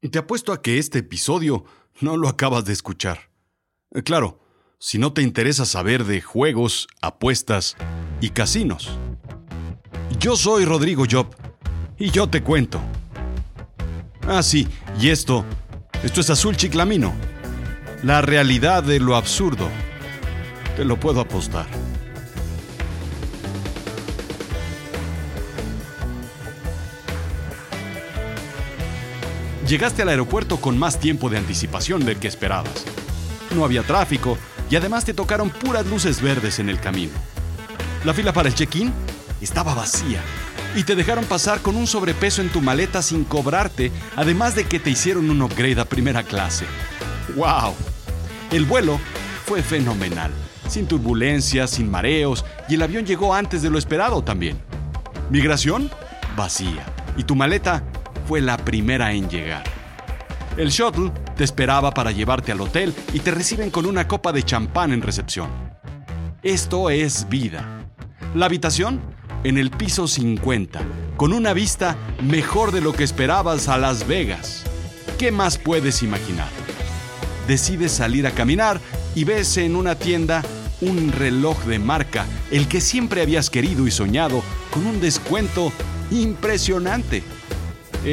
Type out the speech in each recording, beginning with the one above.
Te apuesto a que este episodio no lo acabas de escuchar. Eh, claro, si no te interesa saber de juegos, apuestas y casinos. Yo soy Rodrigo Job y yo te cuento. Ah, sí, y esto, esto es Azul Chiclamino. La realidad de lo absurdo. Te lo puedo apostar. Llegaste al aeropuerto con más tiempo de anticipación del que esperabas. No había tráfico y además te tocaron puras luces verdes en el camino. La fila para el check-in estaba vacía y te dejaron pasar con un sobrepeso en tu maleta sin cobrarte, además de que te hicieron un upgrade a primera clase. ¡Wow! El vuelo fue fenomenal, sin turbulencias, sin mareos, y el avión llegó antes de lo esperado también. Migración, vacía, y tu maleta fue la primera en llegar. El shuttle te esperaba para llevarte al hotel y te reciben con una copa de champán en recepción. Esto es vida. La habitación en el piso 50, con una vista mejor de lo que esperabas a Las Vegas. ¿Qué más puedes imaginar? Decides salir a caminar y ves en una tienda un reloj de marca, el que siempre habías querido y soñado, con un descuento impresionante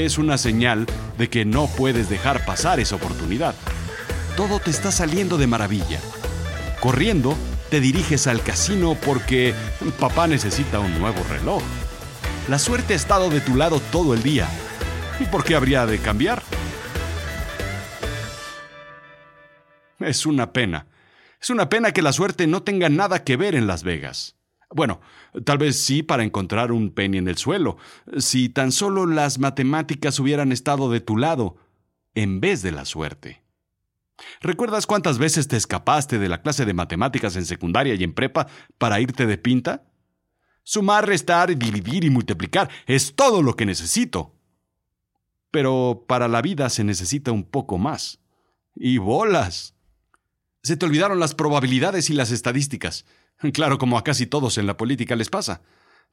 es una señal de que no puedes dejar pasar esa oportunidad. Todo te está saliendo de maravilla. Corriendo, te diriges al casino porque papá necesita un nuevo reloj. La suerte ha estado de tu lado todo el día. ¿Y por qué habría de cambiar? Es una pena. Es una pena que la suerte no tenga nada que ver en Las Vegas. Bueno, tal vez sí para encontrar un penny en el suelo, si tan solo las matemáticas hubieran estado de tu lado, en vez de la suerte. ¿Recuerdas cuántas veces te escapaste de la clase de matemáticas en secundaria y en prepa para irte de pinta? Sumar, restar, dividir y multiplicar es todo lo que necesito. Pero para la vida se necesita un poco más. Y bolas. Se te olvidaron las probabilidades y las estadísticas. Claro, como a casi todos en la política les pasa.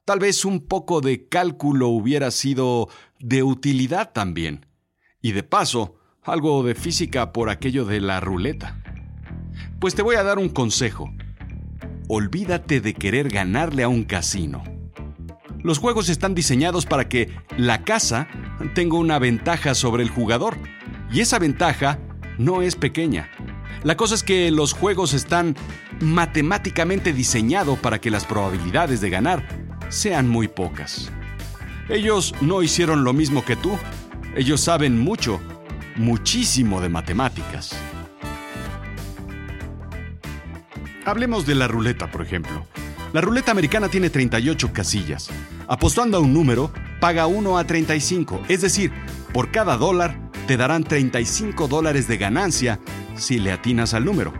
Tal vez un poco de cálculo hubiera sido de utilidad también. Y de paso, algo de física por aquello de la ruleta. Pues te voy a dar un consejo. Olvídate de querer ganarle a un casino. Los juegos están diseñados para que la casa tenga una ventaja sobre el jugador. Y esa ventaja no es pequeña. La cosa es que los juegos están matemáticamente diseñados para que las probabilidades de ganar sean muy pocas. Ellos no hicieron lo mismo que tú. Ellos saben mucho, muchísimo de matemáticas. Hablemos de la ruleta, por ejemplo. La ruleta americana tiene 38 casillas. Apostando a un número, paga 1 a 35, es decir, por cada dólar te darán 35 dólares de ganancia si le atinas al número.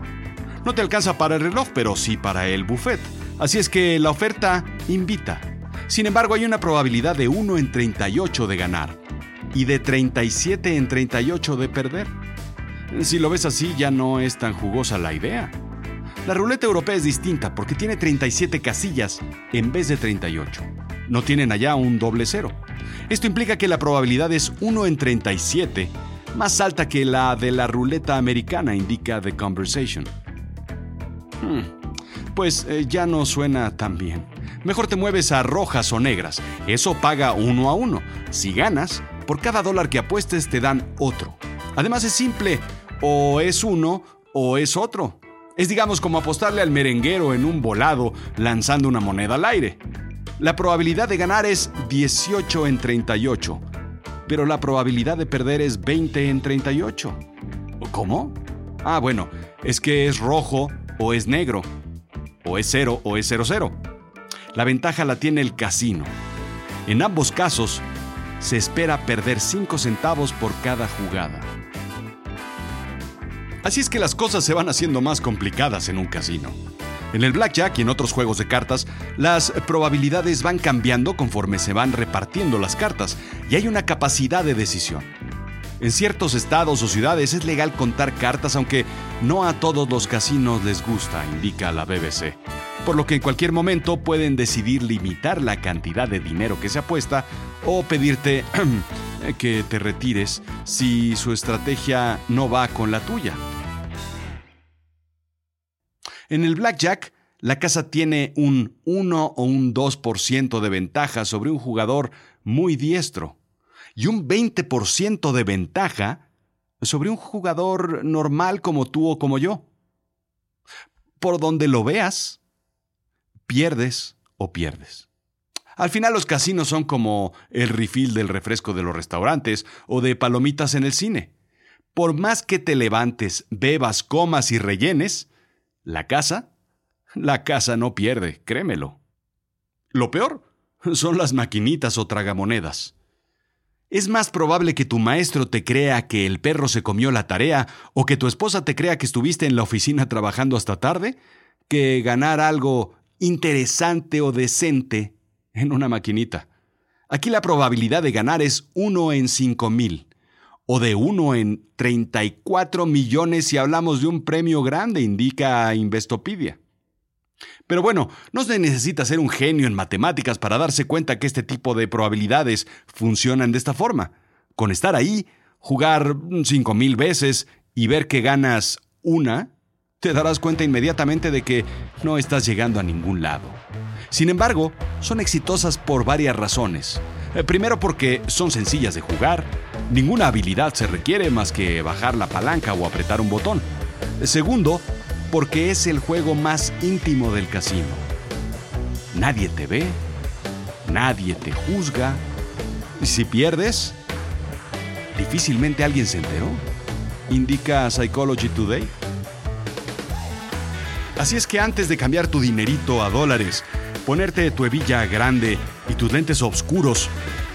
No te alcanza para el reloj, pero sí para el buffet. Así es que la oferta invita. Sin embargo, hay una probabilidad de 1 en 38 de ganar y de 37 en 38 de perder. Si lo ves así, ya no es tan jugosa la idea. La ruleta europea es distinta porque tiene 37 casillas en vez de 38. No tienen allá un doble cero. Esto implica que la probabilidad es 1 en 37 más alta que la de la ruleta americana, indica The Conversation. Hmm, pues eh, ya no suena tan bien. Mejor te mueves a rojas o negras. Eso paga uno a uno. Si ganas, por cada dólar que apuestes te dan otro. Además es simple, o es uno o es otro. Es digamos como apostarle al merenguero en un volado lanzando una moneda al aire. La probabilidad de ganar es 18 en 38 pero la probabilidad de perder es 20 en 38. ¿Cómo? Ah, bueno, es que es rojo o es negro, o es cero o es 00. La ventaja la tiene el casino. En ambos casos, se espera perder 5 centavos por cada jugada. Así es que las cosas se van haciendo más complicadas en un casino. En el blackjack y en otros juegos de cartas, las probabilidades van cambiando conforme se van repartiendo las cartas y hay una capacidad de decisión. En ciertos estados o ciudades es legal contar cartas, aunque no a todos los casinos les gusta, indica la BBC. Por lo que en cualquier momento pueden decidir limitar la cantidad de dinero que se apuesta o pedirte que te retires si su estrategia no va con la tuya. En el blackjack, la casa tiene un 1 o un 2% de ventaja sobre un jugador muy diestro y un 20% de ventaja sobre un jugador normal como tú o como yo. Por donde lo veas, pierdes o pierdes. Al final los casinos son como el refill del refresco de los restaurantes o de palomitas en el cine. Por más que te levantes, bebas, comas y rellenes, la casa, la casa no pierde, créemelo. Lo peor son las maquinitas o tragamonedas. Es más probable que tu maestro te crea que el perro se comió la tarea o que tu esposa te crea que estuviste en la oficina trabajando hasta tarde que ganar algo interesante o decente en una maquinita. Aquí la probabilidad de ganar es 1 en 5 mil o de 1 en 34 millones si hablamos de un premio grande, indica Investopedia. Pero bueno, no se necesita ser un genio en matemáticas para darse cuenta que este tipo de probabilidades funcionan de esta forma. Con estar ahí, jugar 5.000 veces y ver que ganas una, te darás cuenta inmediatamente de que no estás llegando a ningún lado. Sin embargo, son exitosas por varias razones. Eh, primero porque son sencillas de jugar, ninguna habilidad se requiere más que bajar la palanca o apretar un botón. Segundo, porque es el juego más íntimo del casino. Nadie te ve, nadie te juzga. Y si pierdes, difícilmente alguien se enteró, indica Psychology Today. Así es que antes de cambiar tu dinerito a dólares, ponerte tu hebilla grande y tus lentes oscuros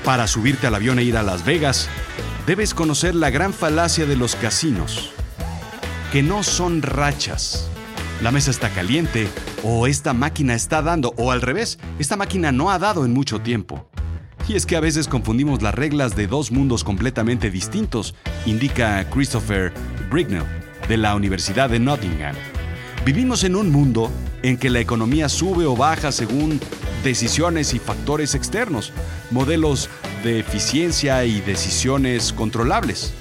para subirte al avión e ir a Las Vegas, debes conocer la gran falacia de los casinos, que no son rachas, la mesa está caliente, o esta máquina está dando, o al revés, esta máquina no ha dado en mucho tiempo. Y es que a veces confundimos las reglas de dos mundos completamente distintos, indica Christopher Brignell, de la Universidad de Nottingham. Vivimos en un mundo en que la economía sube o baja según decisiones y factores externos, modelos de eficiencia y decisiones controlables.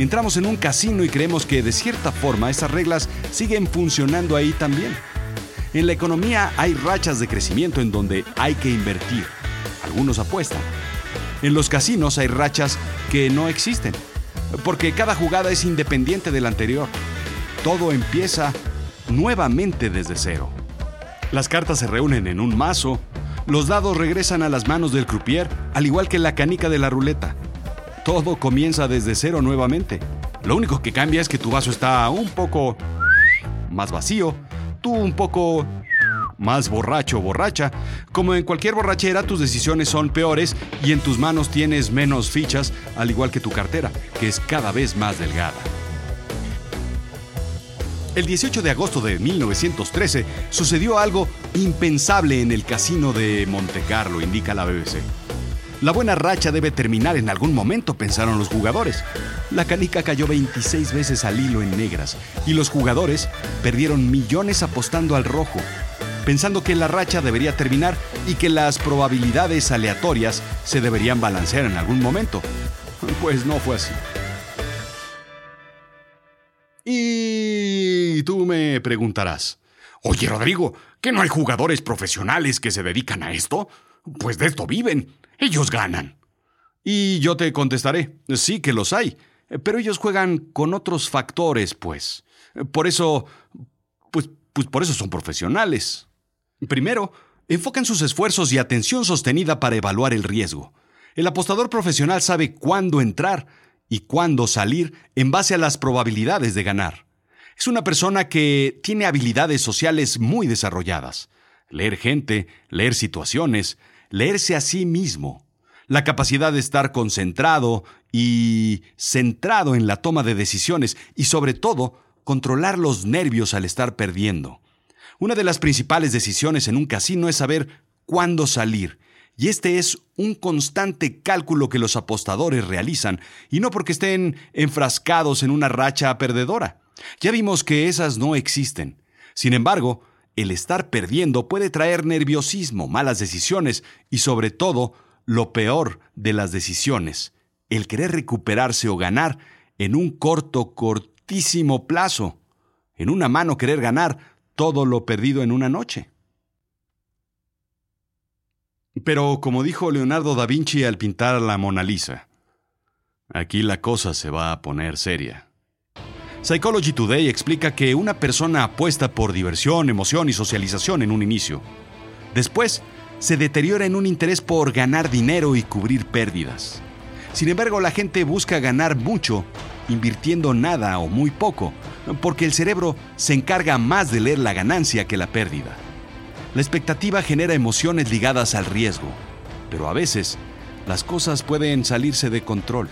Entramos en un casino y creemos que de cierta forma esas reglas siguen funcionando ahí también. En la economía hay rachas de crecimiento en donde hay que invertir. Algunos apuestan. En los casinos hay rachas que no existen, porque cada jugada es independiente de la anterior. Todo empieza nuevamente desde cero. Las cartas se reúnen en un mazo, los dados regresan a las manos del croupier, al igual que la canica de la ruleta. Todo comienza desde cero nuevamente. Lo único que cambia es que tu vaso está un poco más vacío, tú un poco más borracho o borracha. Como en cualquier borrachera, tus decisiones son peores y en tus manos tienes menos fichas, al igual que tu cartera, que es cada vez más delgada. El 18 de agosto de 1913 sucedió algo impensable en el casino de Monte Carlo, indica la BBC. La buena racha debe terminar en algún momento, pensaron los jugadores. La canica cayó 26 veces al hilo en negras y los jugadores perdieron millones apostando al rojo, pensando que la racha debería terminar y que las probabilidades aleatorias se deberían balancear en algún momento. Pues no fue así. Y tú me preguntarás, oye Rodrigo, ¿que no hay jugadores profesionales que se dedican a esto? Pues de esto viven. Ellos ganan. Y yo te contestaré, sí que los hay, pero ellos juegan con otros factores, pues. Por eso, pues, pues por eso son profesionales. Primero, enfocan sus esfuerzos y atención sostenida para evaluar el riesgo. El apostador profesional sabe cuándo entrar y cuándo salir en base a las probabilidades de ganar. Es una persona que tiene habilidades sociales muy desarrolladas. Leer gente, leer situaciones, leerse a sí mismo, la capacidad de estar concentrado y centrado en la toma de decisiones y sobre todo controlar los nervios al estar perdiendo. Una de las principales decisiones en un casino es saber cuándo salir, y este es un constante cálculo que los apostadores realizan, y no porque estén enfrascados en una racha perdedora. Ya vimos que esas no existen. Sin embargo, el estar perdiendo puede traer nerviosismo, malas decisiones y sobre todo, lo peor de las decisiones, el querer recuperarse o ganar en un corto, cortísimo plazo. En una mano querer ganar todo lo perdido en una noche. Pero como dijo Leonardo da Vinci al pintar la Mona Lisa, aquí la cosa se va a poner seria. Psychology Today explica que una persona apuesta por diversión, emoción y socialización en un inicio. Después, se deteriora en un interés por ganar dinero y cubrir pérdidas. Sin embargo, la gente busca ganar mucho invirtiendo nada o muy poco, porque el cerebro se encarga más de leer la ganancia que la pérdida. La expectativa genera emociones ligadas al riesgo, pero a veces las cosas pueden salirse de control.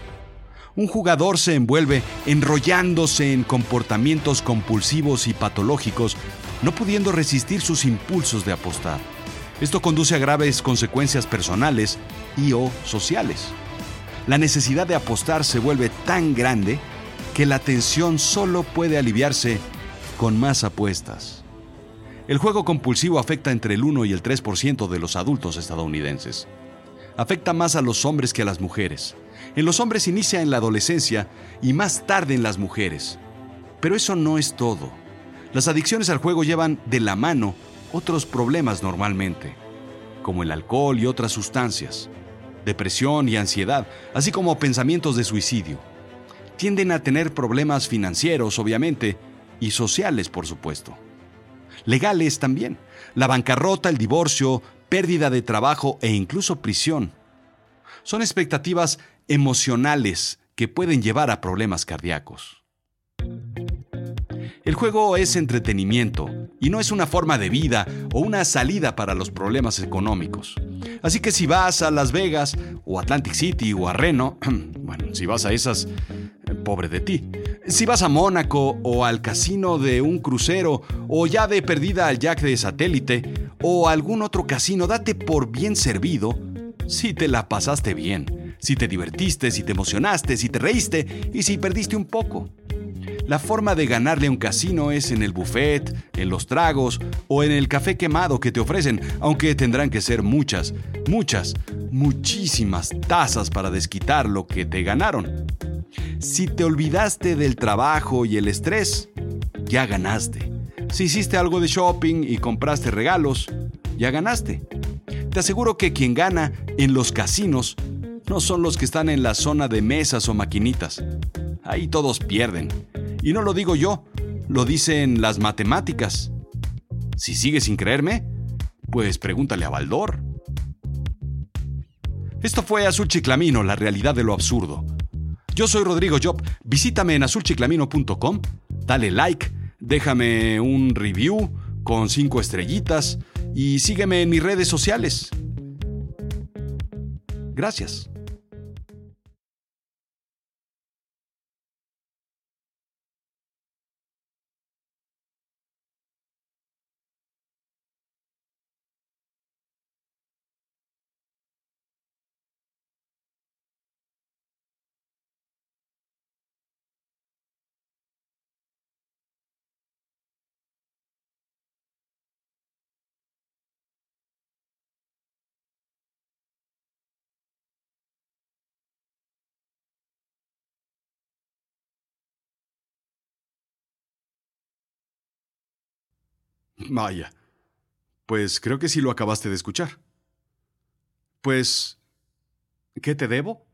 Un jugador se envuelve enrollándose en comportamientos compulsivos y patológicos, no pudiendo resistir sus impulsos de apostar. Esto conduce a graves consecuencias personales y o sociales. La necesidad de apostar se vuelve tan grande que la tensión solo puede aliviarse con más apuestas. El juego compulsivo afecta entre el 1 y el 3% de los adultos estadounidenses. Afecta más a los hombres que a las mujeres. En los hombres inicia en la adolescencia y más tarde en las mujeres. Pero eso no es todo. Las adicciones al juego llevan de la mano otros problemas normalmente, como el alcohol y otras sustancias, depresión y ansiedad, así como pensamientos de suicidio. Tienden a tener problemas financieros, obviamente, y sociales, por supuesto. Legales también. La bancarrota, el divorcio, pérdida de trabajo e incluso prisión. Son expectativas emocionales que pueden llevar a problemas cardíacos. El juego es entretenimiento y no es una forma de vida o una salida para los problemas económicos. Así que si vas a Las Vegas o Atlantic City o a Reno, bueno, si vas a esas, eh, pobre de ti. Si vas a Mónaco o al casino de un crucero o ya de perdida al Jack de satélite o algún otro casino, date por bien servido si te la pasaste bien, si te divertiste, si te emocionaste, si te reíste y si perdiste un poco. La forma de ganarle a un casino es en el buffet, en los tragos o en el café quemado que te ofrecen, aunque tendrán que ser muchas, muchas, muchísimas tazas para desquitar lo que te ganaron. Si te olvidaste del trabajo y el estrés, ya ganaste. Si hiciste algo de shopping y compraste regalos, ya ganaste. Te aseguro que quien gana en los casinos no son los que están en la zona de mesas o maquinitas. Ahí todos pierden. Y no lo digo yo, lo dicen las matemáticas. Si sigues sin creerme, pues pregúntale a Baldor. Esto fue Azul Chiclamino, la realidad de lo absurdo. Yo soy Rodrigo Job. Visítame en azulchiclamino.com, dale like, déjame un review con cinco estrellitas y sígueme en mis redes sociales. Gracias. Vaya. Pues creo que sí lo acabaste de escuchar. Pues... ¿Qué te debo?